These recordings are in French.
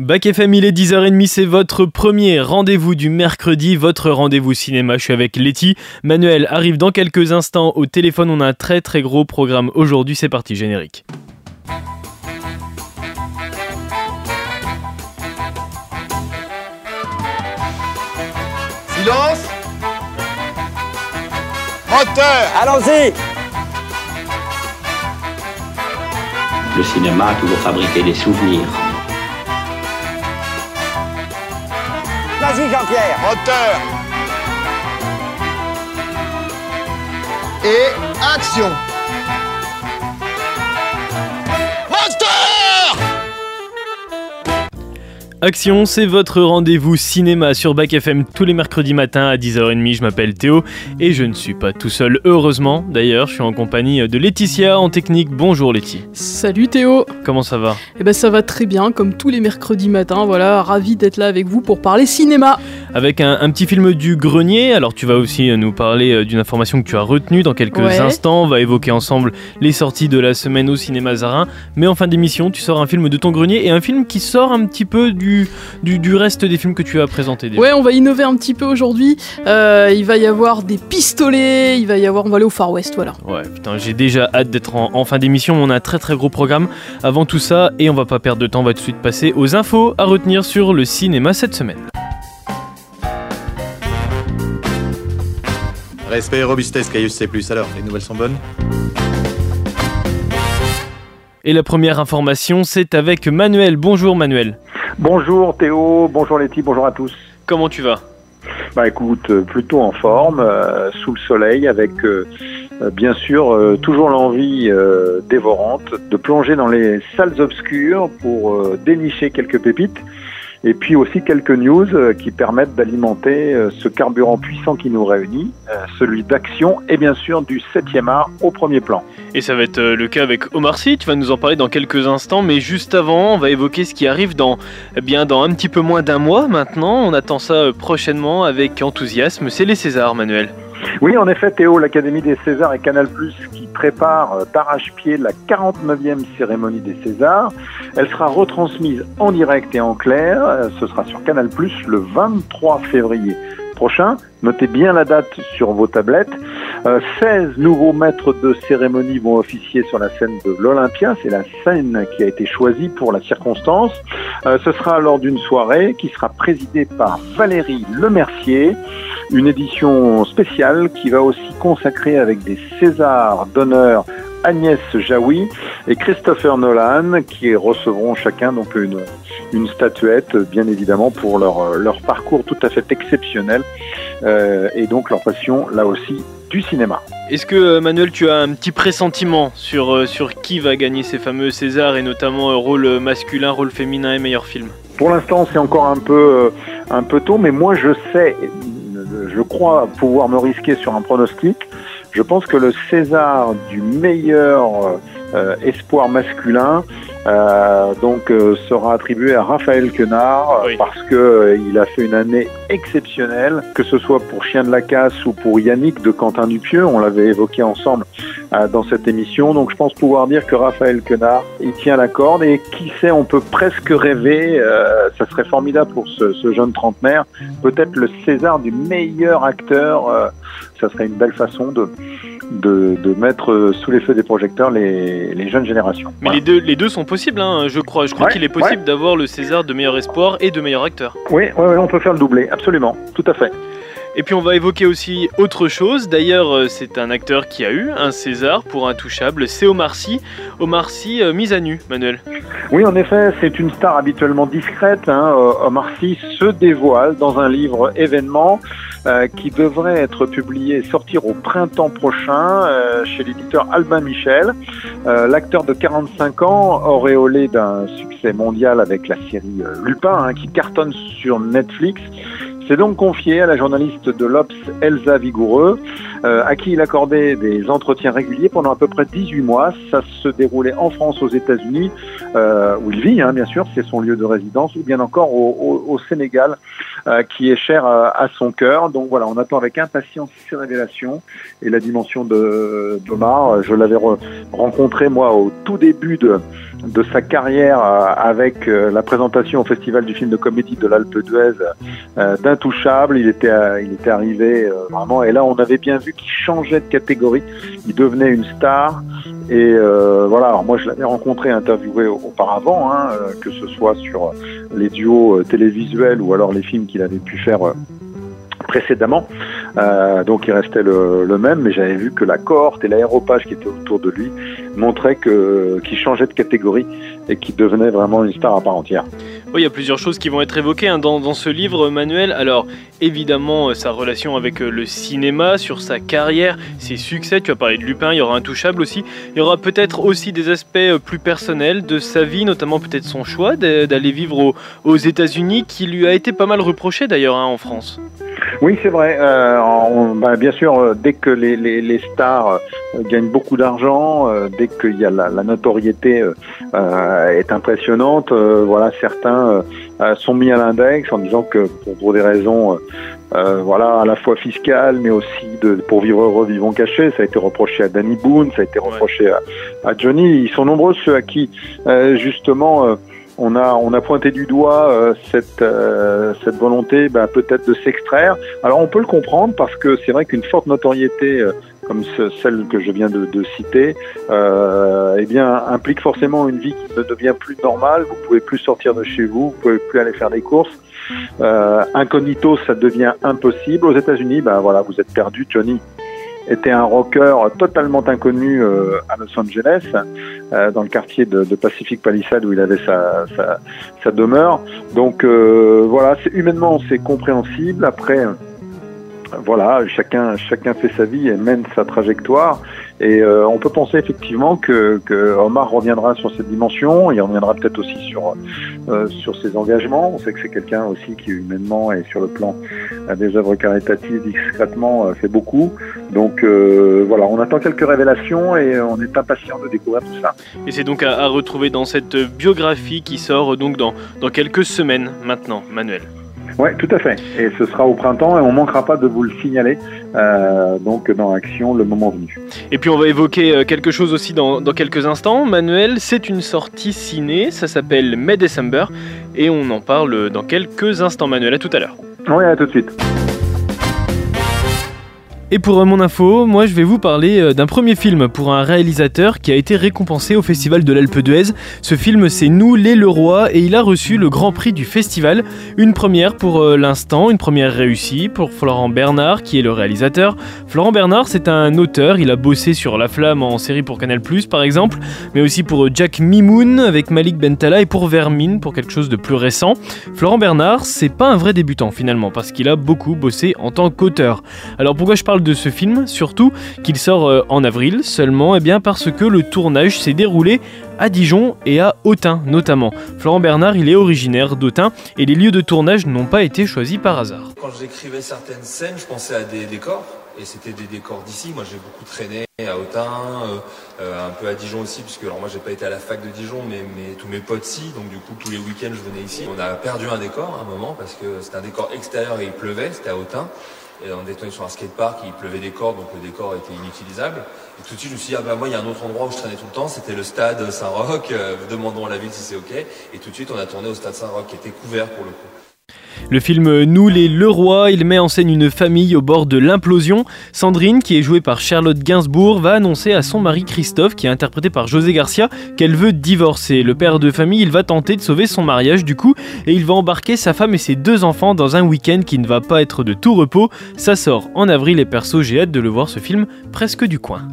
Bac FM, il est 10h30, c'est votre premier rendez-vous du mercredi, votre rendez-vous cinéma. Je suis avec Letty. Manuel arrive dans quelques instants au téléphone. On a un très très gros programme aujourd'hui. C'est parti, générique. Silence Moteur Allons-y Le cinéma a toujours fabriqué des souvenirs. Vas-y Jean-Pierre. Moteur. Et action Action, c'est votre rendez-vous cinéma sur Bac FM tous les mercredis matins à 10h30. Je m'appelle Théo et je ne suis pas tout seul, heureusement. D'ailleurs, je suis en compagnie de Laetitia en technique. Bonjour Letty. Salut Théo Comment ça va? Eh ben ça va très bien, comme tous les mercredis matins, voilà, ravi d'être là avec vous pour parler cinéma Avec un, un petit film du grenier. Alors, tu vas aussi euh, nous parler euh, d'une information que tu as retenue dans quelques Ouais. instants. On va évoquer ensemble les sorties de la semaine au cinéma Zarin. Mais en fin d'émission, tu sors un film de ton grenier et un film qui sort un petit peu du, du, du reste des films que tu as présentés déjà. Ouais, on va innover un petit peu aujourd'hui, Euh, il va y avoir des pistolets, il va y avoir, on va aller au Far West, voilà. Ouais, putain, j'ai déjà hâte d'être en, en fin d'émission. On a un très très gros programme avant tout ça et on va pas perdre de temps. On va tout de suite passer aux infos à retenir sur le cinéma cette semaine. Respect et robustesse, Caius C+. Alors, les nouvelles sont bonnes? Et la première information, c'est avec Manuel. Bonjour Manuel. Bonjour Théo, bonjour Letty, bonjour à tous. Comment tu vas? Bah écoute, euh, plutôt en forme, euh, sous le soleil, avec euh, bien sûr euh, toujours l'envie dévorante de plonger dans les salles obscures pour dénicher quelques pépites. Et puis aussi quelques news euh, qui permettent d'alimenter euh, ce carburant puissant qui nous réunit, euh, celui d'action et bien sûr du 7e art au premier plan. Et ça va être le cas avec Omar Sy, tu vas nous en parler dans quelques instants, mais juste avant, on va évoquer ce qui arrive dans, eh bien, dans un petit peu moins d'un mois maintenant. On attend ça prochainement avec enthousiasme. C'est les Césars, Manuel. Oui, en effet, Théo, l'Académie des Césars et Canal+, qui prépare euh, d'arrache-pied la 49e cérémonie des Césars. Elle sera retransmise en direct et en clair. Euh, Ce sera sur Canal+, le 23 février prochain. Notez bien la date sur vos tablettes. Euh, 16 nouveaux maîtres de cérémonie vont officier sur la scène de l'Olympia. C'est la scène qui a été choisie pour la circonstance. Euh, ce sera lors d'une soirée qui sera présidée par Valérie Lemercier. Une édition spéciale qui va aussi consacrer avec des Césars d'honneur Agnès Jaoui et Christopher Nolan qui recevront chacun donc une, une statuette bien évidemment pour leur, leur parcours tout à fait exceptionnel euh, et donc leur passion là aussi du cinéma. Est-ce que, euh, Manuel, tu as un petit pressentiment sur, euh, sur qui va gagner ces fameux Césars et notamment rôle masculin, rôle féminin et meilleur film? Pour l'instant, c'est encore un peu, un peu tôt, mais moi, je sais, je crois pouvoir me risquer sur un pronostic. Je pense que le César du meilleur euh, espoir masculin, euh, donc, euh, sera attribué à Raphaël Quenard Oui. parce que euh, il a fait une année exceptionnelle, que ce soit pour Chien de la Casse ou pour Yannick de Quentin Dupieux. On l'avait évoqué ensemble euh, dans cette émission. Donc je pense pouvoir dire que Raphaël Quenard, il tient la corde et qui sait, on peut presque rêver, euh, ça serait formidable pour ce, ce jeune trentenaire, peut-être le César du meilleur acteur, euh, ça serait une belle façon de, de, de mettre euh, sous les feux des projecteurs les, les jeunes générations. Mais Voilà. les, deux, les deux sont possibles, hein, je crois. Je crois Ouais, qu'il est possible d'avoir le César de meilleur espoir et de meilleur acteur. Oui, oui, oui, on peut faire le doublé, absolument, tout à fait. Et puis on va évoquer aussi autre chose. D'ailleurs, euh, c'est un acteur qui a eu un César pour Intouchable. C'est Omar Sy. Omar Sy, euh, mise à nu, Manuel. Oui, en effet, c'est une star habituellement discrète. Hein. Euh, Omar Sy se dévoile dans un livre événement euh, qui devrait être publié et sortir au printemps prochain euh, chez l'éditeur Albin Michel. L'acteur de 45 ans, auréolé d'un succès mondial avec la série Lupin, hein, qui cartonne sur Netflix, s'est donc confié à la journaliste de l'Obs Elsa Vigoureux, euh, à qui il accordait des entretiens réguliers pendant à peu près 18 mois. Ça se déroulait en France, aux États-Unis, euh, où il vit, hein, bien sûr, c'est son lieu de résidence, ou bien encore au Sénégal, euh, qui est cher à, à son cœur. Donc voilà, on attend avec impatience ces révélations et la dimension de d'Omar. Je l'avais rencontré moi au tout début de de sa carrière euh, avec euh, la présentation au festival du film de comédie de l'Alpe d'Huez euh, d'Intouchable. Il était, il était arrivé vraiment, et là on avait bien vu qu'il changeait de catégorie. Il devenait une star. Et voilà, alors moi je l'avais rencontré, interviewé auparavant, hein, que ce soit sur les duos télévisuels ou alors les films qu'il avait pu faire précédemment. Euh, donc il restait le, le même, mais j'avais vu que la cohorte et l'aéropage qui étaient autour de lui montraient qu'il changeait de catégorie et qu'il devenait vraiment une star à part entière. Oui, il y a plusieurs choses qui vont être évoquées hein, dans, ce livre, Manuel. Alors, évidemment, euh, sa relation avec euh, le cinéma, sur sa carrière, ses succès. Tu as parlé de Lupin, il y aura Intouchable aussi. Il y aura peut-être aussi des aspects plus personnels de sa vie, notamment peut-être son choix d'aller vivre aux, aux États-Unis, qui lui a été pas mal reproché d'ailleurs hein, en France. Oui, c'est vrai. Euh, on, bah, bien sûr, euh, dès que les, les, les stars euh, gagnent beaucoup d'argent, euh, dès qu'il y a la, la notoriété est impressionnante, voilà, certains sont mis à l'index en disant que pour, pour des raisons, voilà, à la fois fiscales, mais aussi de, pour vivre heureux, vivons cachés. Ça a été reproché à Danny Boone, ça a été reproché à, à Johnny. Ils sont nombreux ceux à qui, justement on a, on a pointé du doigt euh, cette, euh, cette volonté bah, peut-être de s'extraire. Alors on peut le comprendre parce que c'est vrai qu'une forte notoriété euh, comme celle que je viens de, de citer, eh bien implique forcément une vie qui ne devient plus normale. Vous pouvez plus sortir de chez vous, vous pouvez plus aller faire des courses. incognito, ça devient impossible. Aux États-Unis, ben voilà, vous êtes perdu, Johnny était un rocker totalement inconnu euh, à Los Angeles, euh, dans le quartier de, de, Pacific Palisades où il avait sa, sa, sa demeure. Donc euh, voilà, humainement c'est compréhensible. Après, voilà, chacun chacun fait sa vie et mène sa trajectoire. Et euh, on peut penser effectivement que, que, Omar reviendra sur cette dimension, il reviendra peut-être aussi sur euh, sur ses engagements. On sait que c'est quelqu'un aussi qui humainement et sur le plan euh, des œuvres caritatives discrètement euh, fait beaucoup. Donc euh, voilà, on attend quelques révélations et on est impatient de découvrir tout ça. Et c'est donc à, à, retrouver dans cette biographie qui sort donc dans dans quelques semaines maintenant, Manuel. Oui, tout à fait. Et ce sera au printemps et on ne manquera pas de vous le signaler. Euh, donc dans Action, le moment venu. Et puis on va évoquer euh, quelque chose aussi dans, dans quelques instants. Manuel, c'est une sortie ciné, ça s'appelle May December et on en parle dans quelques instants. Manuel, à tout à l'heure. Oui, à tout de suite. Et pour mon info, moi je vais vous parler euh, d'un premier film pour un réalisateur qui a été récompensé au Festival de l'Alpe d'Huez. Ce film c'est Nous les Leroy et il a reçu le grand prix du festival. Une première pour euh, l'instant, une première réussie pour Florent Bernard qui est le réalisateur. Florent Bernard c'est un auteur, il a bossé sur La Flamme en série pour Canal ⁇ par exemple, mais aussi pour euh, Jack Mimoun avec Malik Bentala et pour Vermine pour quelque chose de plus récent. Florent Bernard c'est pas un vrai débutant finalement parce qu'il a beaucoup bossé en tant qu'auteur. Alors pourquoi je parle de ce film, surtout qu'il sort euh, en avril seulement, et eh bien parce que le tournage s'est déroulé à Dijon et à Autun notamment. Florent Bernard, il est originaire d'Autun et les lieux de tournage n'ont pas été choisis par hasard. Quand j'écrivais certaines scènes, je pensais à des décors et c'était des décors d'ici. Moi, j'ai beaucoup traîné à Autun, euh, euh, un peu à Dijon aussi, puisque alors moi, j'ai pas été à la fac de Dijon, mais, tous mes potes si, donc du coup, tous les week-ends, je venais ici. On a perdu un décor à un moment parce que c'était un décor extérieur et il pleuvait, c'était à Autun. Et on était sur un skatepark, il pleuvait des cordes, donc le décor était inutilisable. Et tout de suite, je me suis dit, ah bah moi, il y a un autre endroit où je traînais tout le temps, c'était le stade Saint-Roch. Euh, demandons à la ville si c'est OK. Et tout de suite, on a tourné au stade Saint-Roch, qui était couvert pour le coup. Le film Nous les Leroy, il met en scène une famille au bord de l'implosion. Sandrine, qui est jouée par Charlotte Gainsbourg, va annoncer à son mari Christophe, qui est interprété par José Garcia, qu'elle veut divorcer. Le père de famille, il va tenter de sauver son mariage du coup, et il va embarquer sa femme et ses deux enfants dans un week-end qui ne va pas être de tout repos. Ça sort en avril et perso, j'ai hâte de le voir ce film presque du coin.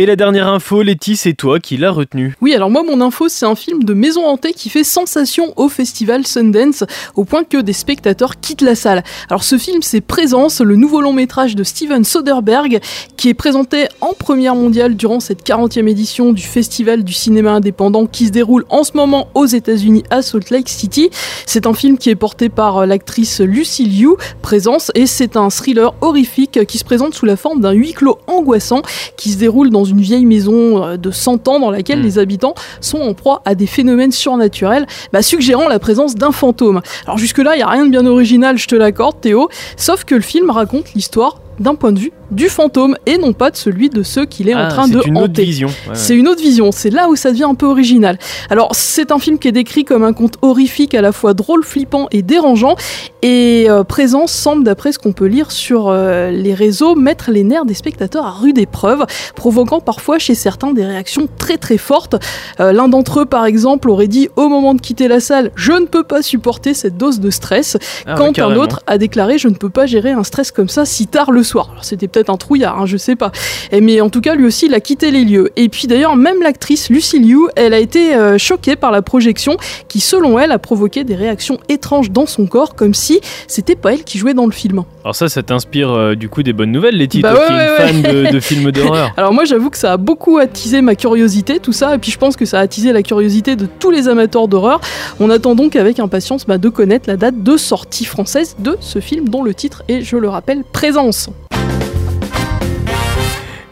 Et la dernière info, Letty, c'est toi qui l'as retenu. Oui, alors moi, mon info, c'est un film de maison hantée qui fait sensation au festival Sundance, au point que des spectateurs quittent la salle. Alors ce film, c'est Présence, le nouveau long métrage de Steven Soderbergh, qui est présenté en première mondiale durant cette 40e édition du Festival du cinéma indépendant qui se déroule en ce moment aux États-Unis à Salt Lake City. C'est un film qui est porté par l'actrice Lucy Liu, Présence, et c'est un thriller horrifique qui se présente sous la forme d'un huis clos angoissant qui se déroule dans une vieille maison euh, de 100 ans dans laquelle Mm. les habitants sont en proie à des phénomènes surnaturels, bah, suggérant la présence d'un fantôme. Alors jusque-là, il n'y a rien de bien original, je te l'accorde Théo, sauf que le film raconte l'histoire d'un point de vue du fantôme et non pas de celui de ceux qu'il est en Ah, train de une hanter. vision. Ouais, ouais. C'est une autre vision, c'est là où ça devient un peu original. Alors, c'est un film qui est décrit comme un conte horrifique à la fois drôle, flippant et dérangeant, et euh, Présence semble, d'après ce qu'on peut lire sur euh, les réseaux, mettre les nerfs des spectateurs à rude épreuve, provoquant parfois chez certains des réactions très très fortes. Euh, L'un d'entre eux, par exemple, aurait dit au moment de quitter la salle Je ne peux pas supporter cette dose de stress, Ah ouais, quand un autre a déclaré Je ne peux pas gérer un stress comme ça si tard le soir. Alors, c'était peut-être un trouillard, hein, je sais pas. Et, mais en tout cas, lui aussi, il a quitté les lieux. Et puis d'ailleurs, même l'actrice Lucy Liu, elle a été euh, choquée par la projection qui, selon elle, a provoqué des réactions étranges dans son corps, comme si c'était pas elle qui jouait dans le film. Alors ça, ça t'inspire euh, du coup des bonnes nouvelles, Letty, Bah ouais, qui ouais, une fan de, de films d'horreur. Alors moi, j'avoue que ça a beaucoup attisé ma curiosité, tout ça, et puis je pense que ça a attisé la curiosité de tous les amateurs d'horreur. On attend donc avec impatience bah, de connaître la date de sortie française de ce film, dont le titre est, je le rappelle, Présence.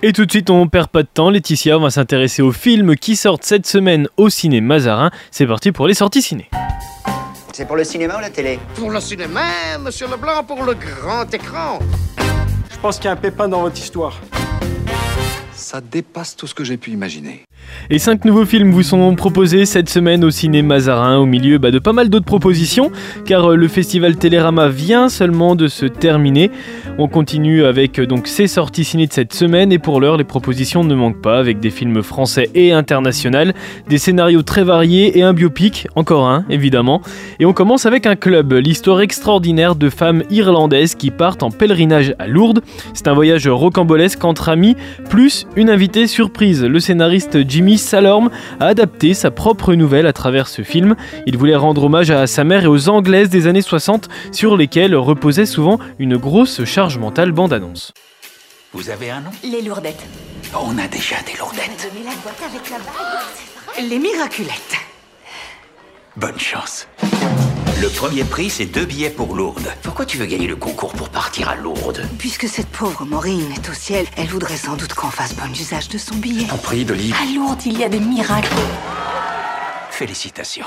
Et tout de suite, on perd pas de temps, Laetitia, on va s'intéresser aux films qui sortent cette semaine au ciné Mazarin. C'est parti pour les sorties ciné. C'est pour le cinéma ou la télé? Pour le cinéma, monsieur Leblanc, pour le grand écran. Je pense qu'il y a un pépin dans votre histoire. Ça dépasse tout ce que j'ai pu imaginer. Et cinq nouveaux films vous sont proposés cette semaine au ciné Mazarin, au milieu bah, de pas mal d'autres propositions, car euh, le festival Télérama vient seulement de se terminer. On continue avec euh, donc ces sorties ciné de cette semaine, et pour l'heure, les propositions ne manquent pas, avec des films français et internationaux, des scénarios très variés et un biopic, encore un évidemment. Et on commence avec un club, l'histoire extraordinaire de femmes irlandaises qui partent en pèlerinage à Lourdes. C'est un voyage rocambolesque entre amis, plus une invitée surprise. Le scénariste Jimmy Salorm a adapté sa propre nouvelle à travers ce film. Il voulait rendre hommage à sa mère et aux Anglaises des années 60 sur lesquelles reposait souvent une grosse charge mentale bande-annonce. Vous avez un nom? Les lourdettes. On a déjà des lourdettes. La boîte avec la bague. Les miraculettes. Bonne chance. Le premier prix, c'est deux billets pour Lourdes. Pourquoi tu veux gagner le concours pour partir à Lourdes Puisque cette pauvre Maureen est au ciel, elle voudrait sans doute qu'on fasse bon usage de son billet. En prix de livre. À Lourdes, il y a des miracles. Félicitations.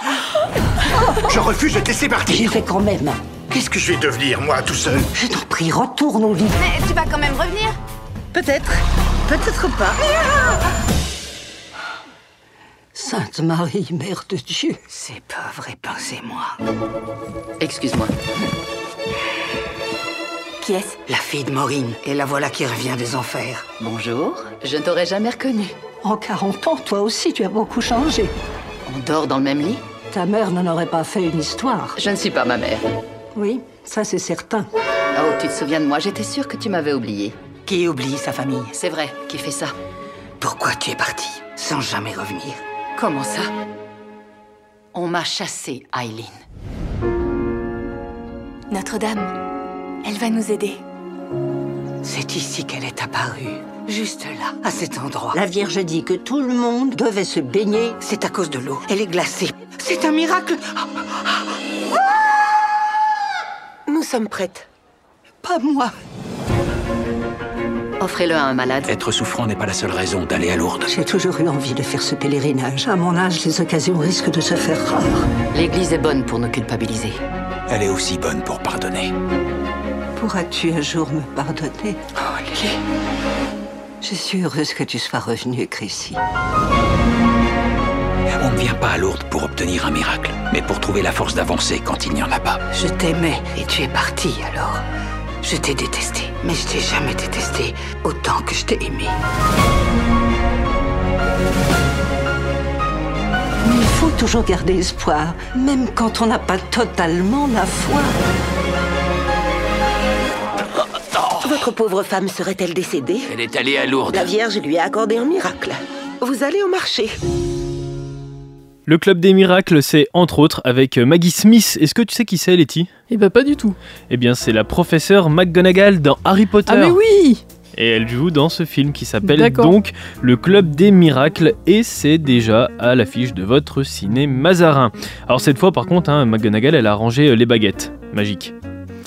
Je refuse de te laisser J'y partir. vais quand même. Qu'est-ce que je vais devenir, moi, tout seul? Je t'en prie, retourne au lit. Mais tu vas quand même revenir? Peut-être. Peut-être pas. Sainte Marie, Mère de Dieu. C'est pas vrai, pensez-moi. Excuse-moi. Qui est-ce? La fille de Maureen. Et la voilà qui revient des enfers. Bonjour. Je ne t'aurais jamais reconnu. En 40 ans, toi aussi, tu as beaucoup changé. On dort dans le même lit? Ta mère n'en aurait pas fait une histoire. Je ne suis pas ma mère. Oui, ça c'est certain. Oh, tu te souviens de moi? J'étais sûre que tu m'avais oublié. Qui oublie sa famille? C'est vrai, qui fait ça? Pourquoi tu es parti sans jamais revenir Comment ça? On m'a chassé, Eileen. Notre-Dame, elle va nous aider. C'est ici qu'elle est apparue. Juste là, à cet endroit. La Vierge dit que tout le monde devait se baigner. C'est à cause de l'eau. Elle est glacée. C'est un miracle. Nous sommes prêtes. Pas moi. Offrez-le à un malade. Être souffrant n'est pas la seule raison d'aller à Lourdes. J'ai toujours eu envie de faire ce pèlerinage. À mon âge, les occasions risquent de se faire rares. L'église est bonne pour nous culpabiliser. Elle est aussi bonne pour pardonner. Pourras-tu un jour me pardonner? Oh, Lily. Je suis heureuse que tu sois revenue, Chrissy. On ne vient pas à Lourdes pour obtenir un miracle, mais pour trouver la force d'avancer quand il n'y en a pas. Je t'aimais et tu es parti alors. Je t'ai détesté, mais je t'ai jamais détesté autant que je t'ai aimé. Mais il faut toujours garder espoir, même quand on n'a pas totalement la foi. Votre pauvre femme serait-elle décédée? Elle est allée à Lourdes. La Vierge lui a accordé un miracle. Vous allez au marché. Le Club des Miracles, c'est entre autres avec Maggie Smith. Est-ce que tu sais qui c'est, Letty? Eh bah pas du tout. Eh bien, c'est la professeure McGonagall dans Harry Potter. Ah mais oui Et elle joue dans ce film qui s'appelle donc Le Club des Miracles et c'est déjà à l'affiche de votre ciné Mazarin. Alors cette fois par contre, hein, McGonagall elle a rangé euh, les baguettes magiques.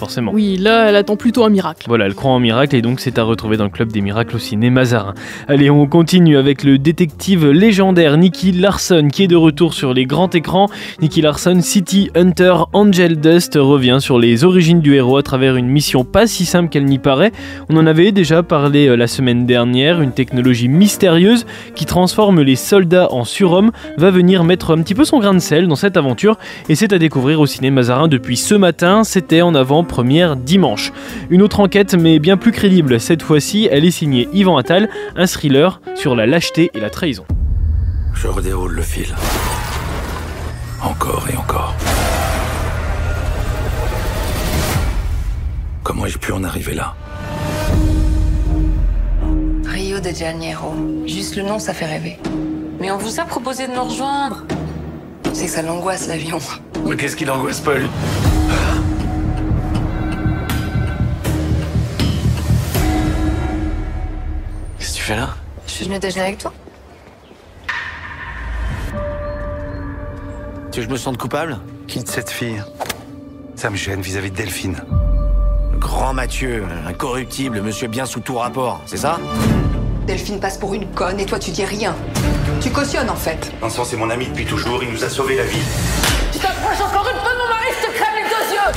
Forcément. Oui, là, elle attend plutôt un miracle. Voilà, elle croit en miracle et donc c'est à retrouver dans le club des miracles au ciné Mazarin. Allez, on continue avec le détective légendaire Nicky Larson qui est de retour sur les grands écrans. Nicky Larson, City Hunter Angel Dust revient sur les origines du héros à travers une mission pas si simple qu'elle n'y paraît. On en avait déjà parlé euh, la semaine dernière, une technologie mystérieuse qui transforme les soldats en surhommes va venir mettre un petit peu son grain de sel dans cette aventure et c'est à découvrir au ciné Mazarin depuis ce matin, c'était en avant première dimanche. Une autre enquête mais bien plus crédible, cette fois-ci elle est signée Yvan Attal, un thriller sur la lâcheté et la trahison. Je redéroule le fil. Encore et encore. Comment ai-je pu en arriver là? Rio de Janeiro. Juste le nom, ça fait rêver. Mais on vous a proposé de nous rejoindre. C'est que ça l'angoisse, l'avion. Mais qu'est-ce qui l'angoisse, Paul? Fais là Je suis venue déjeuner avec toi. Tu veux que je me sente coupable Quitte cette fille. Ça me gêne vis-à-vis de Delphine. Le grand Mathieu, incorruptible, monsieur bien sous tout rapport, c'est ça? Delphine passe pour une conne et toi tu dis rien. Tu cautionnes en fait. Vincent, c'est mon ami depuis toujours, il nous a sauvé la vie. Tu t'approches encore une fois de mon mari, je te crève les deux yeux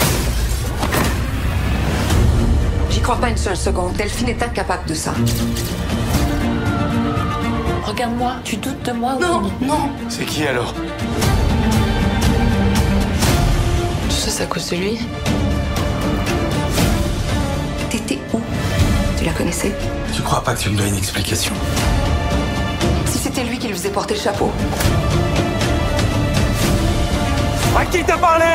J'y crois pas une seule seconde. Delphine est incapable de ça. Regarde-moi, tu doutes de moi Non, non C'est qui alors Tu sais, c'est à cause de lui. T'étais où? Tu la connaissais? Tu crois pas que tu me dois une explication? Si c'était lui qui lui faisait porter le chapeau. À qui t'as parlé?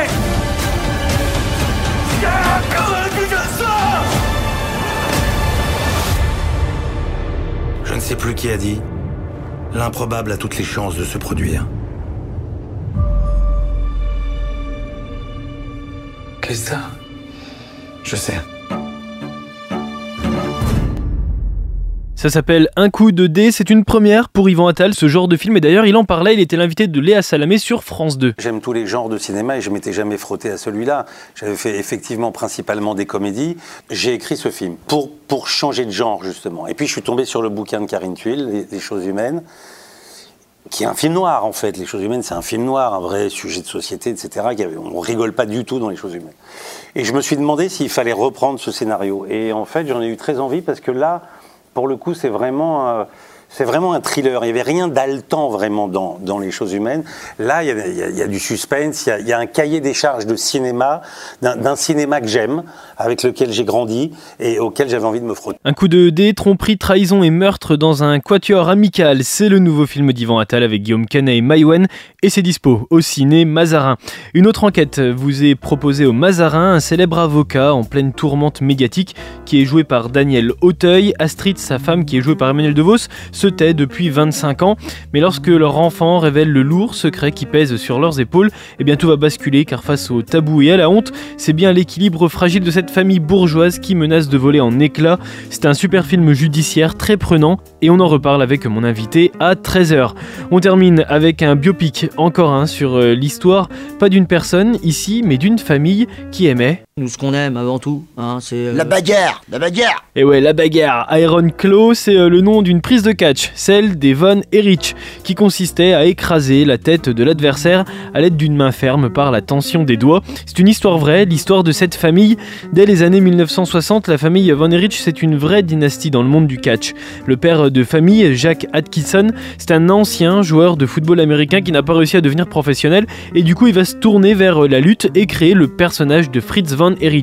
Je ne sais plus qui a dit. L'improbable a toutes les chances de se produire. Qu'est-ce que ça? Je sais. Ça s'appelle Un coup de dé, c'est une première pour Yvan Attal, ce genre de film. Et d'ailleurs, il en parlait, il était l'invité de Léa Salamé sur France 2. J'aime tous les genres de cinéma et je m'étais jamais frotté à celui-là. J'avais fait effectivement principalement des comédies. J'ai écrit ce film pour, pour changer de genre, justement. Et puis je suis tombé sur le bouquin de Karine Tuile, Les, Les choses humaines, qui est un film noir, en fait. Les choses humaines, c'est un film noir, un vrai sujet de société, etc. On rigole pas du tout dans Les choses humaines. Et je me suis demandé s'il fallait reprendre ce scénario. Et en fait, j'en ai eu très envie parce que là, pour le coup, c'est vraiment, euh, c'est vraiment un thriller. Il n'y avait rien d'haletant vraiment dans, dans les choses humaines. Là, il y a, il y a- du suspense, il y a, un cahier des charges de cinéma, d'un d'un cinéma que j'aime, avec lequel j'ai grandi et auquel j'avais envie de me frotter. Un coup de dé, tromperie, trahison et meurtre dans un quatuor amical. C'est le nouveau film d'Yvan Attal avec Guillaume Canet et Maïwen et c'est dispo au ciné Mazarin. Une autre enquête vous est proposée au Mazarin, un célèbre avocat en pleine tourmente médiatique qui est joué par Daniel Auteuil. Astrid, sa femme, qui est jouée par Emmanuel DeVos, se tait depuis 25 ans. Mais lorsque leur enfant révèle le lourd secret qui pèse sur leurs épaules, eh bien tout va basculer car face au tabou et à la honte, c'est bien l'équilibre fragile de cette famille bourgeoise qui menace de voler en éclats. C'est un super film judiciaire très prenant et on en reparle avec mon invité à 13h. On termine avec un biopic, encore un, sur euh, l'histoire, pas d'une personne ici, mais d'une famille qui aimait. Nous, ce qu'on aime avant tout, hein, c'est. euh, La bagarre La bagarre Et ouais, la bagarre. Iron Claw, c'est euh, le nom d'une prise de catch, celle des Von Erich, qui consistait à écraser la tête de l'adversaire à l'aide d'une main ferme par la tension des doigts. C'est une histoire vraie, l'histoire de cette famille. Dès les années 1960, la famille Von Erich, c'est une vraie dynastie dans le monde du catch. Le père de famille, Jack Atkinson, c'est un ancien joueur de football américain qui n'a pas réussi à devenir professionnel et du coup il va se tourner vers euh, la lutte et créer le personnage de Fritz Von Et.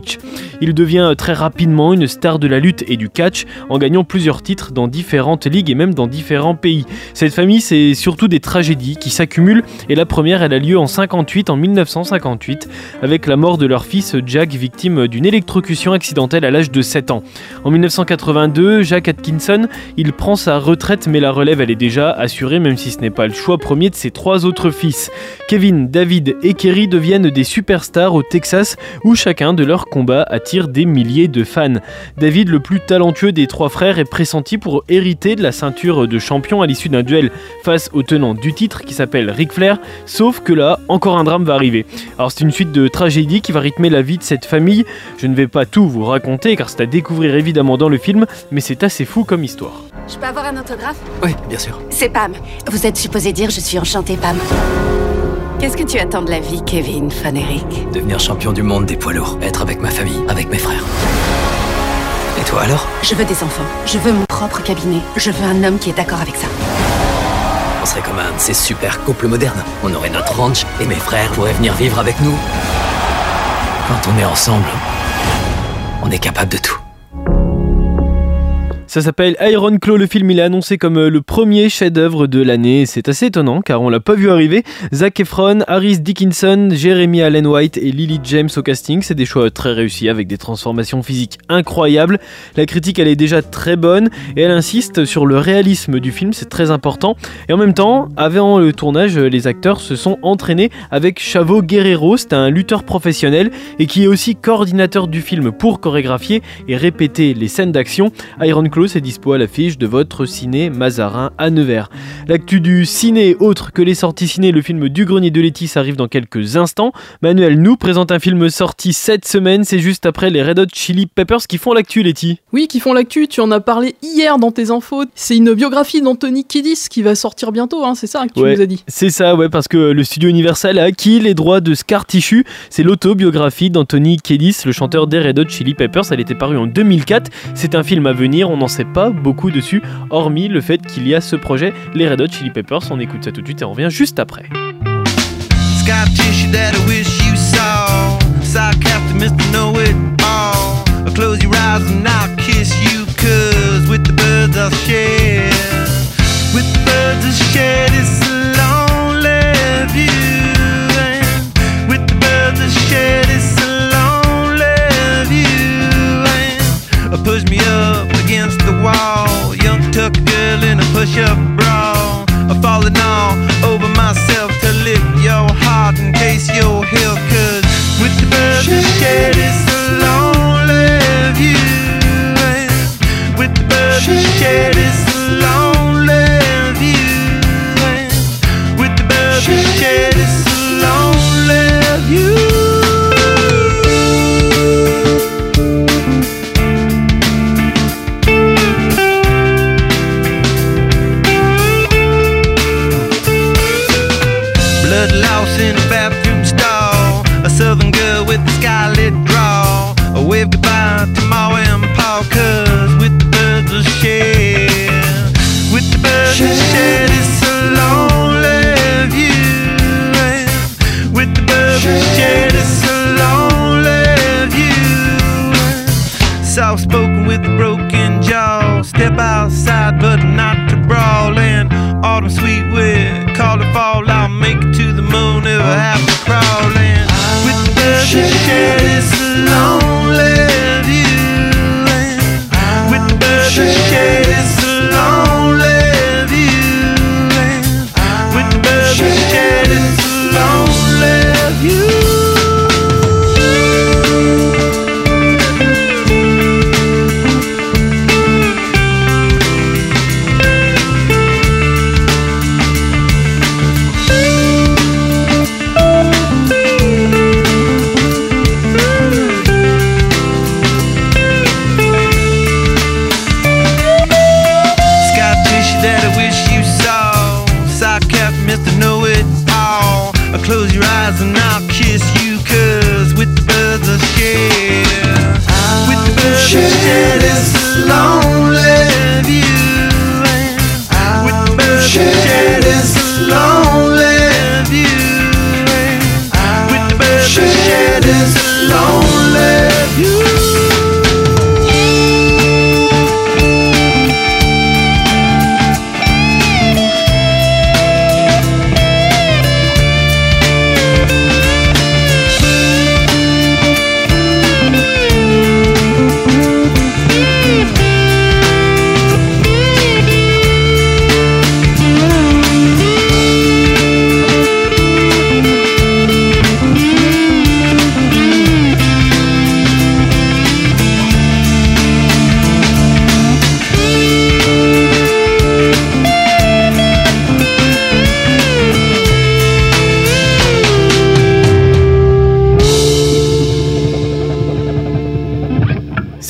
Il devient très rapidement une star de la lutte et du catch en gagnant plusieurs titres dans différentes ligues et même dans différents pays. Cette famille, c'est surtout des tragédies qui s'accumulent et la première, elle a lieu en 58, en 1958, avec la mort de leur fils Jack, victime d'une électrocution accidentelle à l'âge de 7 ans. En 1982, Jack Atkinson, il prend sa retraite mais la relève, elle est déjà assurée même si ce n'est pas le choix premier de ses trois autres fils. Kevin, David et Kerry deviennent des superstars au Texas où chacun de leurs combats attire des milliers de fans. David, le plus talentueux des trois frères, est pressenti pour hériter de la ceinture de champion à l'issue d'un duel face au tenant du titre qui s'appelle Ric Flair, sauf que là, encore un drame va arriver. Alors c'est une suite de tragédies qui va rythmer la vie de cette famille. Je ne vais pas tout vous raconter car c'est à découvrir évidemment dans le film, mais c'est assez fou comme histoire. Je peux avoir un autographe? Oui, bien sûr. C'est Pam. Vous êtes supposé dire je suis enchantée, Pam. Qu'est-ce que tu attends de la vie, Kevin Faneric Devenir champion du monde des poids lourds. Être avec ma famille, avec mes frères. Et toi alors Je veux des enfants. Je veux mon propre cabinet. Je veux un homme qui est d'accord avec ça. On serait comme un de ces super couples modernes. On aurait notre ranch et mes frères pourraient venir vivre avec nous. Quand on est ensemble, on est capable de tout. Ça s'appelle Iron Claw, le film il est annoncé comme euh, le premier chef-d'œuvre de l'année. C'est assez étonnant car on l'a pas vu arriver. Zac Efron, Harris Dickinson, Jeremy Allen White et Lily James au casting, c'est des choix très réussis avec des transformations physiques incroyables. La critique elle est déjà très bonne et elle insiste sur le réalisme du film, c'est très important. Et en même temps, avant le tournage, les acteurs se sont entraînés avec Chavo Guerrero, c'est un lutteur professionnel et qui est aussi coordinateur du film pour chorégraphier et répéter les scènes d'action. Iron Claw c'est dispo à l'affiche de votre ciné Mazarin à Nevers. L'actu du ciné autre que les sorties ciné, le film du grenier de Létis arrive dans quelques instants. Manuel nous présente un film sorti cette semaine, c'est juste après les Red Hot Chili Peppers qui font l'actu Letty. Oui, qui font l'actu, tu en as parlé hier dans tes infos. C'est une biographie d'Anthony Kiddis qui va sortir bientôt, hein, c'est ça que tu Ouais, nous as dit. C'est ça, ouais, parce que le studio Universal a acquis les droits de Scar Tissue. C'est l'autobiographie d'Anthony Kiedis, le chanteur des Red Hot Chili Peppers. Elle était parue en 2004. C'est un film à venir, on n'en pas beaucoup dessus, hormis le fait qu'il y a ce projet, les Red Hot Chili Peppers. On écoute ça tout de suite et on revient juste après. Girl in a push up bra. I'm falling all over myself to lift your heart in case you're here. Cause with the birds I share this lonely view. And with the birds I share this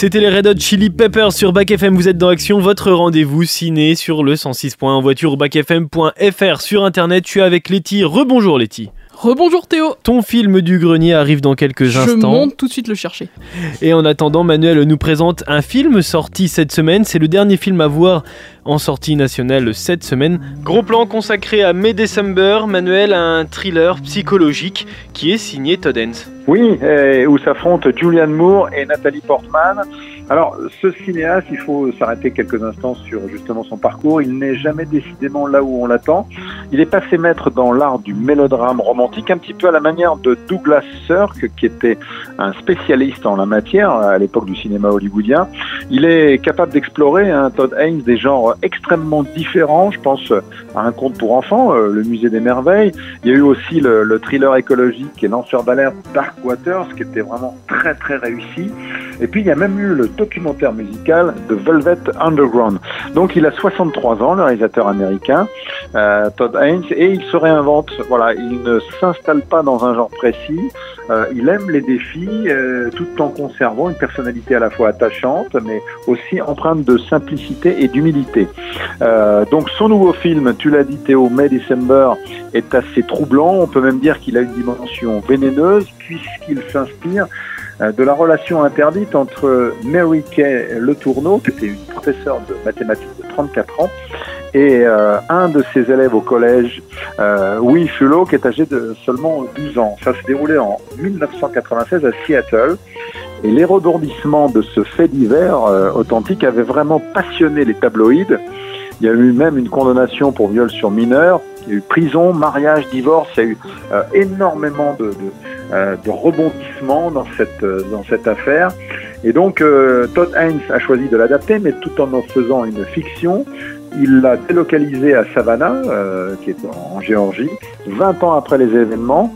C'était les Red Hot Chili Peppers sur Back FM. Vous êtes dans Action, votre rendez-vous ciné sur le 106. en voiture ou backfm.fr sur internet. Tu es avec Letty. Rebonjour Letty. Rebonjour Théo. Ton film du grenier arrive dans quelques instants. Je monte tout de suite le chercher. Et en attendant, Manuel nous présente un film sorti cette semaine. C'est le dernier film à voir en sortie nationale cette semaine. Gros plan consacré à May December. Manuel, un thriller psychologique qui est signé Todd Haynes. Oui, où s'affrontent Julianne Moore et Nathalie Portman. Alors, ce cinéaste, il faut s'arrêter quelques instants sur justement son parcours. Il n'est jamais décidément là où on l'attend. Il est passé maître dans l'art du mélodrame romantique, un petit peu à la manière de Douglas Sirk, qui était un spécialiste en la matière à l'époque du cinéma hollywoodien. Il est capable d'explorer, hein, Todd Haynes, des genres extrêmement différents. Je pense à un conte pour enfants, euh, Le Musée des Merveilles. Il y a eu aussi le, le thriller écologique et lanceur d'alerte Dark Waters, qui était vraiment très très réussi. Et puis il y a même eu le documentaire musical de Velvet Underground. Donc il a 63 ans, le réalisateur américain, euh, Todd Haynes, et il se réinvente. Voilà, il ne s'installe pas dans un genre précis. Euh, il aime les défis, euh, tout en conservant une personnalité à la fois attachante, mais aussi empreinte de simplicité et d'humilité. Euh, donc son nouveau film, tu l'as dit Théo, May December, est assez troublant. On peut même dire qu'il a une dimension vénéneuse puisqu'il s'inspire de la relation interdite entre Mary Kay Le Tourneau, qui était une professeure de mathématiques de 34 ans, et euh, un de ses élèves au collège, euh, Will qui est âgé de seulement 12 ans. Ça s'est déroulé en 1996 à Seattle. Et les rebondissements de ce fait divers euh, authentique avaient vraiment passionné les tabloïds. Il y a eu même une condamnation pour viol sur mineur. Il y a eu prison, mariage, divorce. Il y a eu euh, énormément de, de, euh, de, rebondissements dans cette, euh, dans cette affaire. Et donc, Todd Haynes a choisi de l'adapter, mais tout en en faisant une fiction. Il l'a délocalisé à Savannah, qui est en Géorgie, 20 ans après les événements.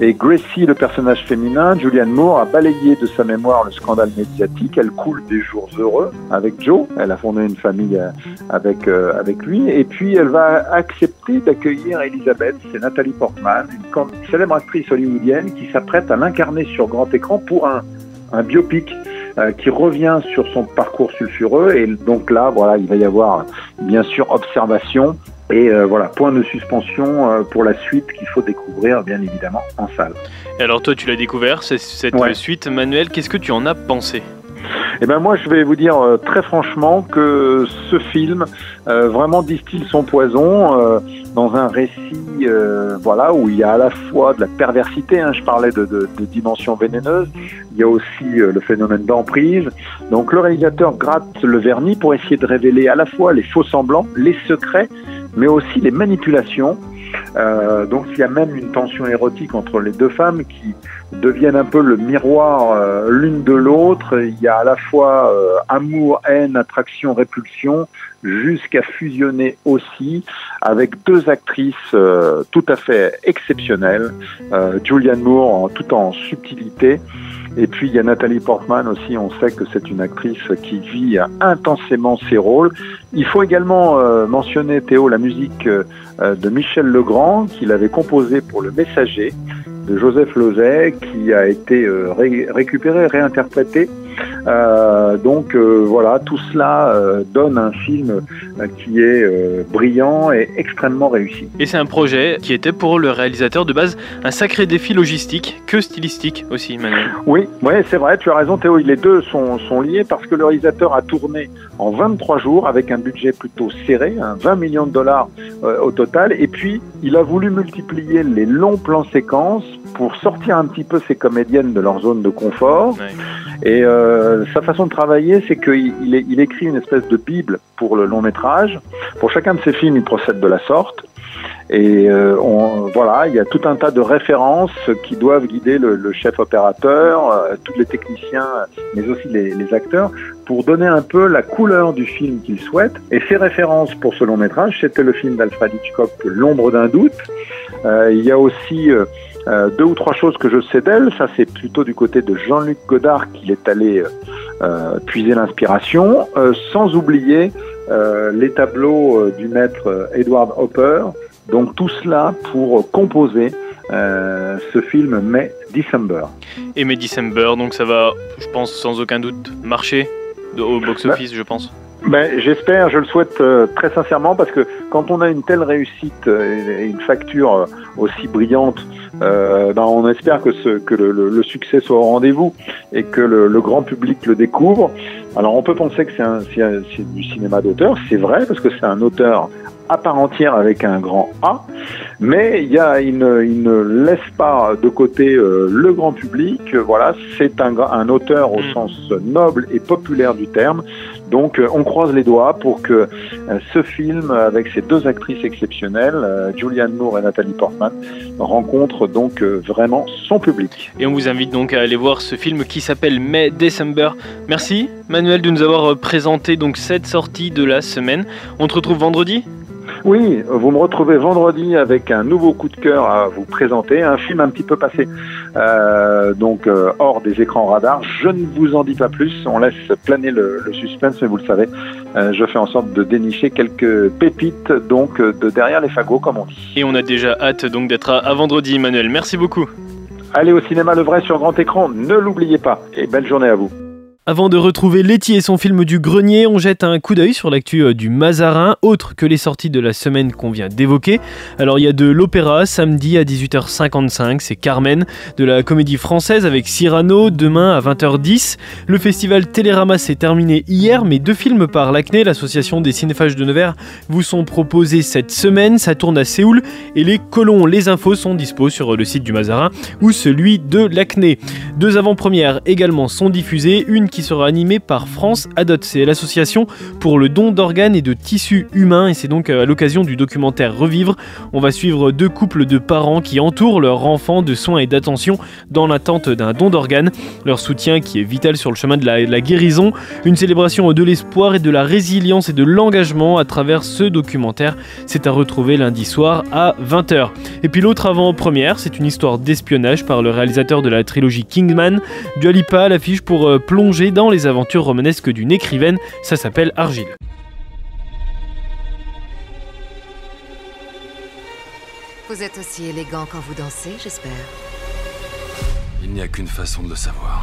Et Gracie, le personnage féminin, Julianne Moore, a balayé de sa mémoire le scandale médiatique. Elle coule des jours heureux avec Joe. Elle a fondé une famille avec, euh, avec lui. Et puis, elle va accepter d'accueillir Elisabeth. C'est Nathalie Portman, une célèbre actrice hollywoodienne qui s'apprête à l'incarner sur grand écran pour un, un biopic euh, qui revient sur son parcours sulfureux. Et donc là, voilà, il va y avoir bien sûr observation et euh, voilà, point de suspension euh, pour la suite qu'il faut découvrir bien évidemment en salle. Et alors toi, tu l'as découvert cette, suite, Manuel. Qu'est-ce que tu en as pensé? Eh ben moi, je vais vous dire euh, très franchement que ce film euh, vraiment distille son poison euh, dans un récit, voilà, où il y a à la fois de la perversité. Hein, je parlais de, de, de, dimension vénéneuse. Il y a aussi le phénomène d'emprise. Donc le réalisateur gratte le vernis pour essayer de révéler à la fois les faux semblants, les secrets, mais aussi les manipulations. Euh, donc il y a même une tension érotique entre les deux femmes qui deviennent un peu le miroir euh, l'une de l'autre. Il y a à la fois euh, amour, haine, attraction, répulsion, jusqu'à fusionner aussi avec deux actrices euh, tout à fait exceptionnelles, Julianne Moore en, tout en subtilité et puis il y a Nathalie Portman aussi, on sait que c'est une actrice qui vit intensément ses rôles. Il faut également euh, mentionner Théo la musique euh, de Michel Legrand qu'il avait composée pour Le Messager Joseph Lozay qui a été euh, récupéré, réinterprété donc euh, voilà, tout cela euh, donne un film qui est brillant et extrêmement réussi. Et c'est un projet qui était pour le réalisateur de base un sacré défi logistique, que stylistique aussi, Manuel. Oui, ouais, c'est vrai, tu as raison Théo, les deux sont, sont liés parce que le réalisateur a tourné en 23 jours avec un budget plutôt serré, 20 hein, millions de dollars au total, et puis il a voulu multiplier les longs plans séquences pour sortir un petit peu ces comédiennes de leur zone de confort. Et euh, sa façon de travailler, c'est qu'il il écrit une espèce de bible pour le long métrage. Pour chacun de ses films, il procède de la sorte. Et euh, voilà, il y a tout un tas de références qui doivent guider le, chef opérateur, euh, tous les techniciens, mais aussi les, acteurs, pour donner un peu la couleur du film qu'il souhaite. Et ces références pour ce long métrage, c'était le film d'Alfred Hitchcock, L'ombre d'un doute. Euh, il y a aussi euh, deux ou trois choses que je sais d'elle, ça c'est plutôt du côté de Jean-Luc Godard qu'il est allé euh, puiser l'inspiration, euh, sans oublier les tableaux du maître Edward Hopper. Donc tout cela pour composer euh, ce film May December. Et May December, donc ça va, je pense, sans aucun doute marcher au box-office, je pense. Ben, J'espère, je le souhaite euh, très sincèrement parce que quand on a une telle réussite euh, et une facture euh, aussi brillante, euh, ben, on espère que, ce, que le, le- le succès soit au rendez-vous et que le, le grand public le découvre. Alors on peut penser que c'est du cinéma d'auteur, c'est vrai parce que c'est un auteur à part entière avec un grand A, mais il, y a, il, ne, il ne laisse pas de côté euh, le grand public. Voilà, c'est un, un auteur au sens noble et populaire du terme. Donc euh, on croise les doigts pour que euh, ce film, avec ces deux actrices exceptionnelles, euh, Julianne Moore et Nathalie Portman, rencontre donc euh, vraiment son public. Et on vous invite donc à aller voir ce film qui s'appelle May December. Merci Manuel de nous avoir euh, présenté donc cette sortie de la semaine. On te retrouve vendredi Oui, vous me retrouvez vendredi avec un nouveau coup de cœur à vous présenter, un film un petit peu passé euh, donc euh, hors des écrans radars. Je ne vous en dis pas plus, on laisse planer le, le suspense, mais vous le savez, euh, je fais en sorte de dénicher quelques pépites donc de derrière les fagots comme on dit. Et on a déjà hâte donc d'être à, à vendredi Manuel. Merci beaucoup. Allez au cinéma le vrai sur grand écran, ne l'oubliez pas et belle journée à vous. Avant de retrouver Letty et son film du grenier, on jette un coup d'œil sur l'actu euh, du Mazarin, autre que les sorties de la semaine qu'on vient d'évoquer. Alors il y a de l'opéra samedi à 18h55, c'est Carmen, de la comédie française avec Cyrano demain à 20h10. Le festival Télérama s'est terminé hier, mais deux films par l'ACNE, l'association des cinéphages de Nevers, vous sont proposés cette semaine. Ça tourne à Séoul et les colons, les infos sont dispo sur le site du Mazarin ou celui de l'ACNE. Deux avant-premières également sont diffusées, une qui sera animée par France Adot, c'est l'association pour le don d'organes et de tissus humains. Et c'est donc à l'occasion du documentaire Revivre, on va suivre deux couples de parents qui entourent leur enfant de soins et d'attention dans l'attente d'un don d'organes, leur soutien qui est vital sur le chemin de la, de la guérison, une célébration de l'espoir et de la résilience et de l'engagement à travers ce documentaire, c'est à retrouver lundi soir à 20h. Et puis l'autre avant-première, c'est une histoire d'espionnage par le réalisateur de la trilogie Kingman, Dualipa l'affiche pour euh, dans les aventures romanesques d'une écrivaine, ça s'appelle Argile. Vous êtes aussi élégant quand vous dansez, j'espère. Il n'y a qu'une façon de le savoir.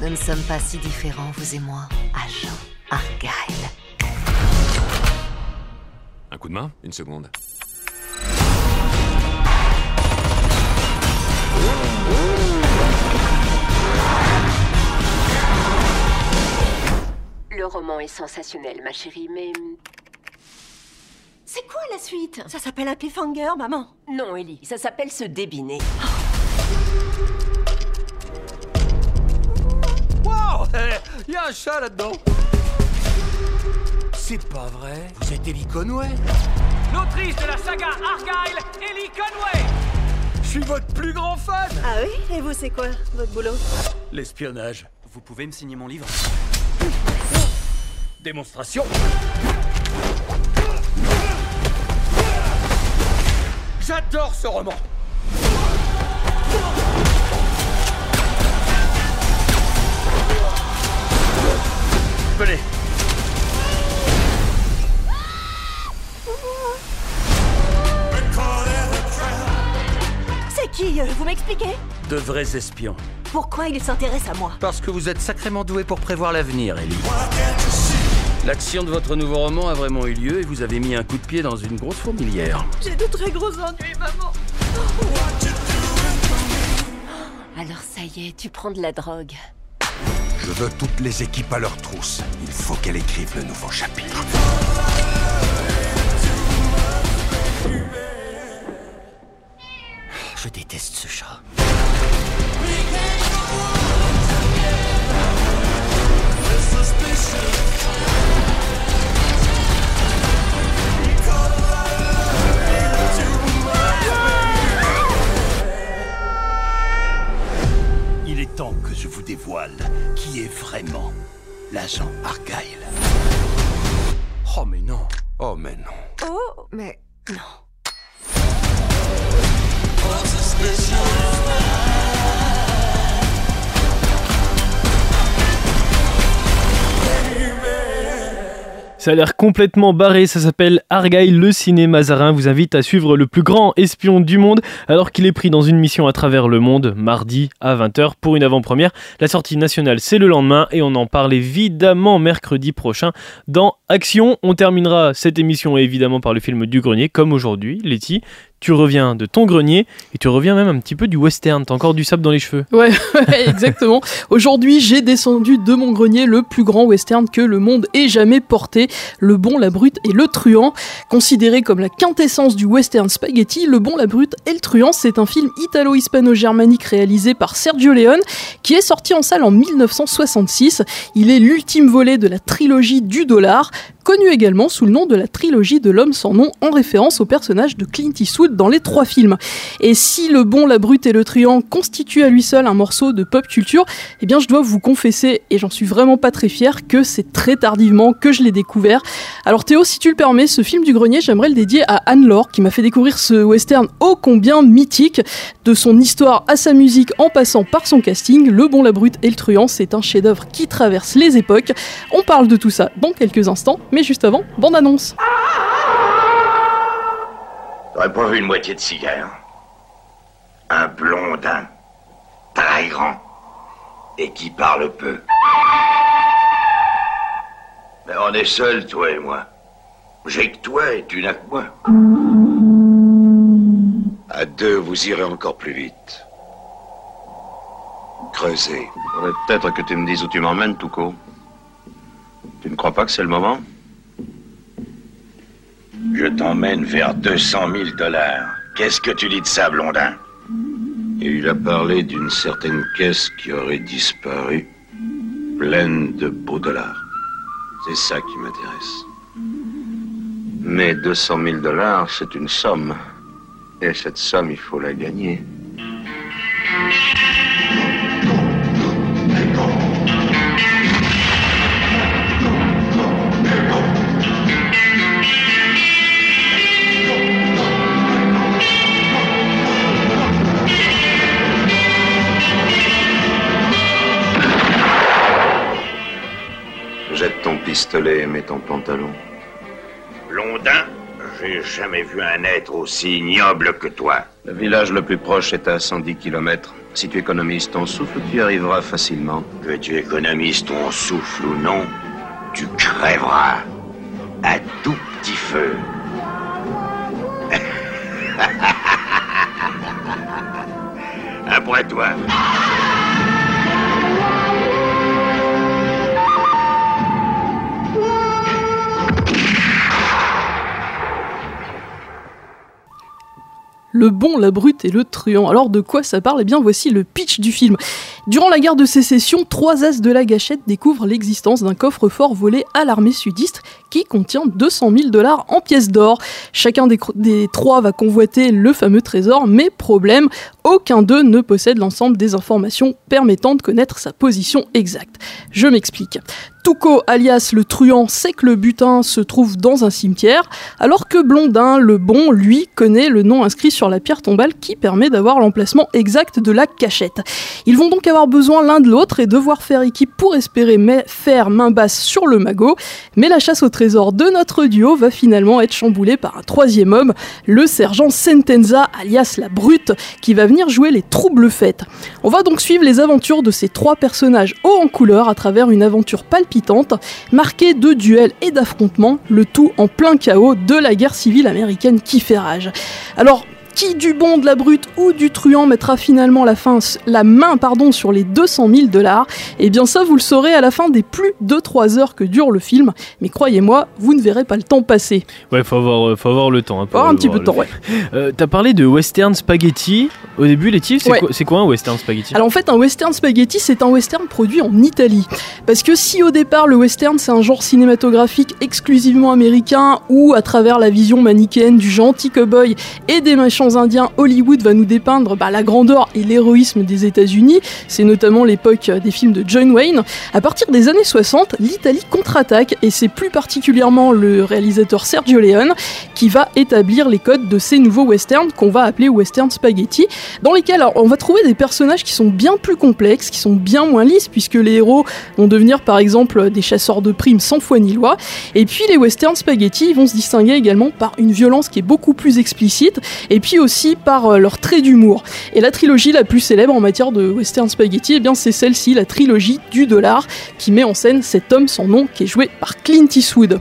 Nous ne sommes pas si différents, vous et moi, agent Argyle. Un coup de main Une seconde. Le roman est sensationnel, ma chérie, mais... C'est quoi la suite? Ça s'appelle un cliffhanger, maman. Non, Ellie, ça s'appelle se débiner. Wow Il y a un chat là-dedans. C'est pas vrai. Vous êtes Ellie Conway. L'autrice de la saga Argyle, Ellie Conway. Je suis votre plus grand fan. Ah oui? Et vous, c'est quoi, votre boulot? L'espionnage. Vous pouvez me signer mon livre Démonstration. J'adore ce roman. Venez. C'est qui euh, Vous m'expliquez? De vrais espions. Pourquoi il s'intéresse à moi? Parce que vous êtes sacrément doué pour prévoir l'avenir, Ellie. L'action de votre nouveau roman a vraiment eu lieu et vous avez mis un coup de pied dans une grosse fourmilière. J'ai de très gros ennuis, maman. Alors ça y est, tu prends de la drogue. Je veux toutes les équipes à leur trousse. Il faut qu'elle écrive le nouveau chapitre. Je déteste ce chat. Je vous dévoile qui est vraiment l'agent Argyle. Oh mais non. Oh mais non. Oh, mais non. Ça a l'air complètement barré, ça s'appelle Argyle, le ciné Mazarin vous invite à suivre le plus grand espion du monde alors qu'il est pris dans une mission à travers le monde mardi à 20h pour une avant-première. La sortie nationale c'est le lendemain et on en parle évidemment mercredi prochain dans Action. On terminera cette émission évidemment par le film du grenier comme aujourd'hui, Letty tu reviens de ton grenier et tu reviens même un petit peu du western. T'as encore du sable dans les cheveux. Ouais, exactement. Aujourd'hui, j'ai descendu de mon grenier le plus grand western que le monde ait jamais porté, Le Bon, la Brute et le Truand. Considéré comme la quintessence du western spaghetti, Le Bon, la Brute et le Truand, c'est un film italo-hispano-germanique réalisé par Sergio Leone qui est sorti en salle en 1966. Il est l'ultime volet de la trilogie du dollar, connu également sous le nom de la trilogie de l'homme sans nom en référence au personnage de Clint Eastwood dans les trois films. Et si Le Bon, la Brute et le Truand constituent à lui seul un morceau de pop culture, eh bien je dois vous confesser, et j'en suis vraiment pas très fier, que c'est très tardivement que je l'ai découvert. Alors Théo, si tu le permets, ce film du grenier, j'aimerais le dédier à Anne-Laure, qui m'a fait découvrir ce western ô combien mythique, de son histoire à sa musique en passant par son casting, Le Bon, la Brute et le Truand, c'est un chef-d'œuvre qui traverse les époques. On parle de tout ça dans quelques instants, mais juste avant, bande annonce. J'aurais pas vu une moitié de cigare? Un blondin, très grand, et qui parle peu. Mais on est seuls, toi et moi. J'ai que toi et tu n'as que moi. À deux, vous irez encore plus vite. Creusez. Faudrait peut-être que tu me dises où tu m'emmènes, Touko. Tu ne crois pas que c'est le moment? Je t'emmène vers 200 000 dollars. Qu'est-ce que tu dis de ça, Blondin? Et il a parlé d'une certaine caisse qui aurait disparu, pleine de beaux dollars. C'est ça qui m'intéresse. Mais 200 000 dollars, c'est une somme. Et cette somme, il faut la gagner. Pistolet et mets ton pantalon. Blondin, j'ai jamais vu un être aussi ignoble que toi. Le village le plus proche est à 110 km. Si tu économises ton souffle, tu y arriveras facilement. Que tu économises ton souffle ou non, tu crèveras à tout petit feu. Après toi. Le bon, la brute et le truand. Alors de quoi ça parle? Eh bien voici le pitch du film. Durant la guerre de sécession, trois as de la gâchette découvrent l'existence d'un coffre-fort volé à l'armée sudiste qui contient 200 000 dollars en pièces d'or. Chacun des, trois va convoiter le fameux trésor, mais problème, aucun d'eux ne possède l'ensemble des informations permettant de connaître sa position exacte. Je m'explique. Touko, alias le truand, sait que le butin se trouve dans un cimetière, alors que Blondin, le bon, lui, connaît le nom inscrit sur la pierre tombale qui permet d'avoir l'emplacement exact de la cachette. Ils vont donc besoin l'un de l'autre et devoir faire équipe pour espérer faire main basse sur le magot, mais la chasse au trésor de notre duo va finalement être chamboulée par un troisième homme, le sergent Sentenza, alias la brute, qui va venir jouer les troubles fêtes. On va donc suivre les aventures de ces trois personnages hauts en couleur à travers une aventure palpitante marquée de duels et d'affrontements, le tout en plein chaos de la guerre civile américaine qui fait rage. Alors, qui du bon, de la brute ou du truand mettra finalement la, fin, la main pardon, sur les 200 000 dollars? Eh bien ça, vous le saurez à la fin des plus de 3 heures que dure le film. Mais croyez-moi, vous ne verrez pas le temps passer. Ouais, faut avoir, euh, faut avoir le temps. Hein, faut avoir un petit peu de temps, ouais. Euh, T'as parlé de western spaghetti. Au début, Letty, c'est Ouais. quoi, c'est quoi un western spaghetti? Alors en fait, un western spaghetti, c'est un western produit en Italie. Parce que si au départ le western c'est un genre cinématographique exclusivement américain où à travers la vision manichéenne du gentil cowboy et des indiens, Hollywood va nous dépeindre bah, la grandeur et l'héroïsme des États-Unis, c'est notamment l'époque des films de John Wayne. À partir des années 60, l'Italie contre-attaque et c'est plus particulièrement le réalisateur Sergio Leone va établir les codes de ces nouveaux westerns qu'on va appeler western spaghetti, dans lesquels on va trouver des personnages qui sont bien plus complexes, qui sont bien moins lisses, puisque les héros vont devenir par exemple des chasseurs de primes sans foi ni loi. Et puis les westerns spaghetti vont se distinguer également par une violence qui est beaucoup plus explicite, et puis aussi par euh, leur trait d'humour. Et la trilogie la plus célèbre en matière de western spaghetti, eh bien c'est celle-ci, la trilogie du dollar, qui met en scène cet homme sans nom qui est joué par Clint Eastwood.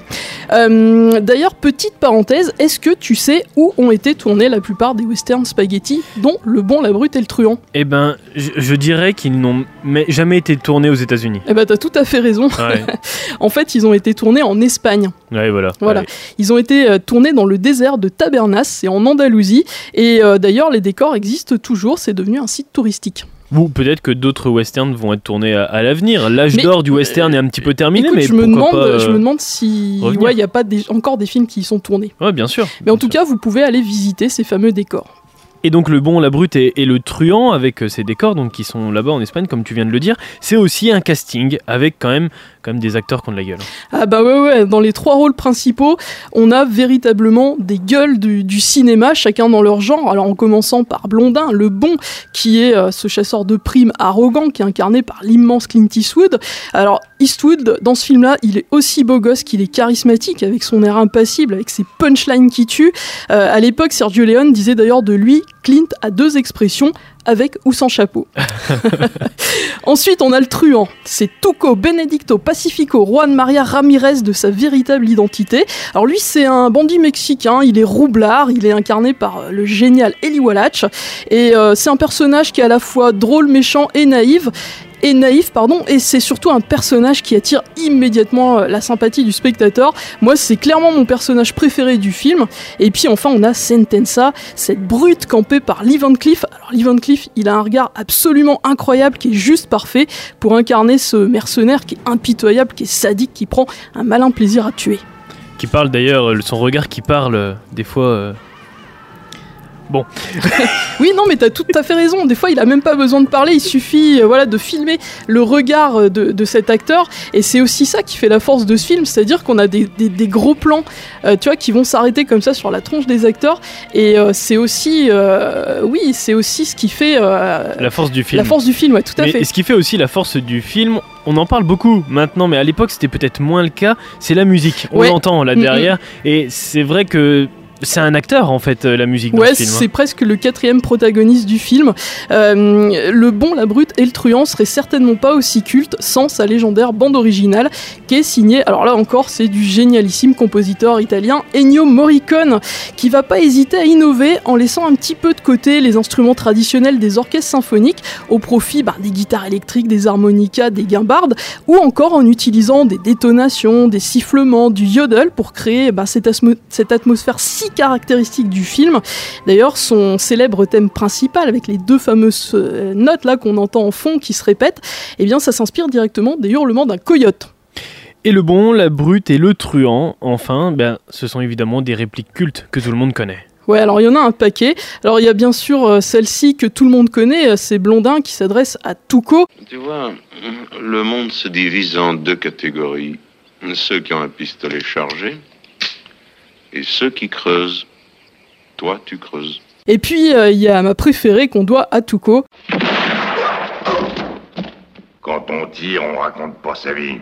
Euh, D'ailleurs, petite parenthèse, est-ce que tu sais où ont été tournés la plupart des westerns spaghetti, dont Le Bon, la Brute et le Truand? Eh ben, je, je dirais qu'ils n'ont mais jamais été tournés aux États-Unis. Eh ben, t'as tout à fait raison. Ouais. en fait, ils ont été tournés en Espagne. Ouais, voilà. Voilà. Ouais. Ils ont été euh, tournés dans le désert de Tabernas, c'est en Andalousie. Et euh, d'ailleurs, les décors existent toujours, c'est devenu un site touristique. Ou peut-être que d'autres westerns vont être tournés à, à l'avenir. L'âge d'or du western est un petit peu terminé, Écoute, mais je me demande, pas, je euh, me demande si, ouais, il n'y a pas des- encore des films qui y sont tournés. Ouais, bien sûr. Mais en tout cas, vous pouvez aller visiter ces fameux décors. Et donc le bon, la brute et, et le truand avec euh, ces décors donc qui sont là-bas en Espagne comme tu viens de le dire, c'est aussi un casting avec quand même quand des acteurs qui ont de la gueule. Ah bah ouais ouais, dans les trois rôles principaux, on a véritablement des gueules du, du cinéma, chacun dans leur genre. Alors en commençant par Blondin, le bon, qui est euh, ce chasseur de primes arrogant, qui est incarné par l'immense Clint Eastwood. Alors Eastwood, dans ce film-là, il est aussi beau gosse qu'il est charismatique, avec son air impassible, avec ses punchlines qui tuent. Euh, à l'époque, Sergio Leone disait d'ailleurs de lui, Clint a deux expressions, avec ou sans chapeau. Ensuite, on a le truand. C'est Tuco Benedicto Pacifico Juan Maria Ramirez de sa véritable identité. Alors lui, c'est un bandit mexicain. Il est roublard. Il est incarné par euh, le génial Eli Wallach. Et euh, c'est un personnage qui est à la fois drôle, méchant et naïf et naïf, pardon, et c'est surtout un personnage qui attire immédiatement euh, la sympathie du spectateur. Moi, c'est clairement mon personnage préféré du film. Et puis enfin, on a Sentenza, cette brute campée par Lee Van Cleef. Alors Lee Van Cleef, il a un regard absolument incroyable, qui est juste parfait pour incarner ce mercenaire qui est impitoyable, qui est sadique, qui prend un malin plaisir à tuer. Qui parle d'ailleurs euh, son regard qui parle euh, des fois. Bon, Oui, non, mais t'as tout à fait raison. Des fois, il a même pas besoin de parler. Il suffit, euh, voilà, de filmer le regard euh, de, de cet acteur. Et c'est aussi ça qui fait la force de ce film, c'est-à-dire qu'on a des, des- des gros plans, euh, tu vois, qui vont s'arrêter comme ça sur la tronche des acteurs. Et euh, c'est aussi, oui, c'est aussi ce qui fait la force du film. la force du film, ouais, tout à Mais fait. ce qui fait aussi la force du film, on en parle beaucoup maintenant, mais à l'époque c'était peut-être moins le cas, c'est la musique. On Ouais. l'entend là Mm, derrière, et c'est vrai que c'est un acteur en fait euh, la musique dans Ouais, ce film. c'est hein. presque le quatrième protagoniste du film. Euh, le bon, la brute et le truand seraient certainement pas aussi cultes sans sa légendaire bande originale qui est signée, alors là encore, c'est du génialissime compositeur italien Ennio Morricone qui va pas hésiter à innover en laissant un petit peu de côté les instruments traditionnels des orchestres symphoniques au profit bah, des guitares électriques, des harmonicas, des guimbardes ou encore en utilisant des détonations, des sifflements, du yodel pour créer bah, cette, cette atmosphère si caractéristique du film. D'ailleurs, son célèbre thème principal, avec les deux fameuses euh, notes là qu'on entend en fond qui se répètent, eh bien, ça s'inspire directement des hurlements d'un coyote. Et le bon, la brute et le truand, enfin, ben, ce sont évidemment des répliques cultes que tout le monde connaît. Ouais, alors il y en a un paquet. Alors il y a bien sûr euh, celle-ci que tout le monde connaît, euh, c'est Blondin qui s'adresse à Tuco. Tu vois, le monde se divise en deux catégories. Ceux qui ont un pistolet chargé et ceux qui creusent. Toi, tu creuses. Et puis euh, il y a ma préférée qu'on doit à Tuco. Quand on tire, on raconte pas sa vie.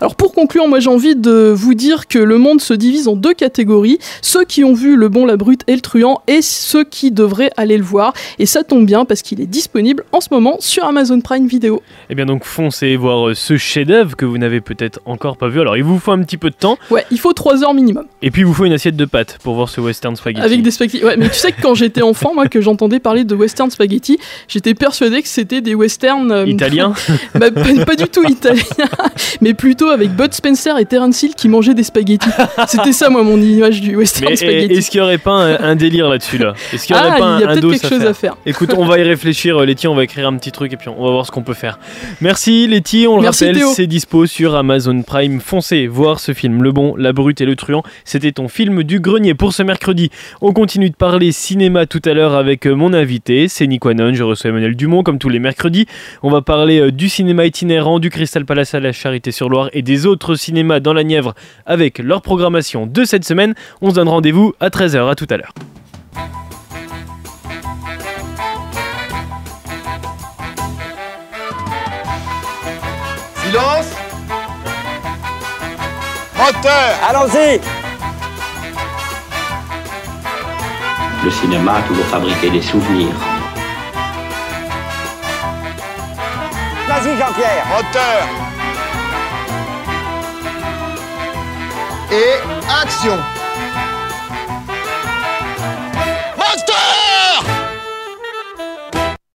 Alors pour conclure, moi j'ai envie de vous dire que le monde se divise en deux catégories, ceux qui ont vu le bon, la brute et le truand et ceux qui devraient aller le voir. Et ça tombe bien parce qu'il est disponible en ce moment sur Amazon Prime Video. Et bien donc foncez voir euh, ce chef-d'œuvre que vous n'avez peut-être encore pas vu. Alors il vous faut un petit peu de temps, Ouais, il faut 3 heures minimum. et puis il vous faut une assiette de pâtes pour voir ce western spaghetti. Avec des spaghettis. Ouais, mais tu sais que quand j'étais enfant, moi, que j'entendais parler de western spaghetti, j'étais persuadé que c'était des westerns. euh, Italiens bah, pas, pas du tout italiens, mais plutôt avec Bud Spencer et Terence Hill qui mangeaient des spaghettis. C'était ça, moi, mon image du western Mais spaghetti. est-ce qu'il n'y aurait pas un, un délire là-dessus là? Est-ce qu'il n'y aurait Ah, pas un, il y a un peut-être dos quelque chose à faire. Écoute, on va y réfléchir, euh, Letty, on va écrire un petit truc et puis on va voir ce qu'on peut faire. Merci Letty, on le Merci, rappelle, c'est dispo sur Amazon Prime. Foncez voir ce film, Le Bon, la Brute et le Truand. C'était ton film du grenier pour ce mercredi. On continue de parler cinéma tout à l'heure avec euh, mon invité, c'est Nick Wanon. Je reçois Emmanuel Dumont comme tous les mercredis. On va parler euh, du cinéma itinérant, du Crystal Palace à la Charité-sur-Loire Loire et des autres cinémas dans la Nièvre avec leur programmation de cette semaine. On se donne rendez-vous à 13h. À tout à l'heure. Silence Moteur Allons-y Le cinéma a toujours fabriqué des souvenirs. Vas-y Jean-Pierre Moteur Et action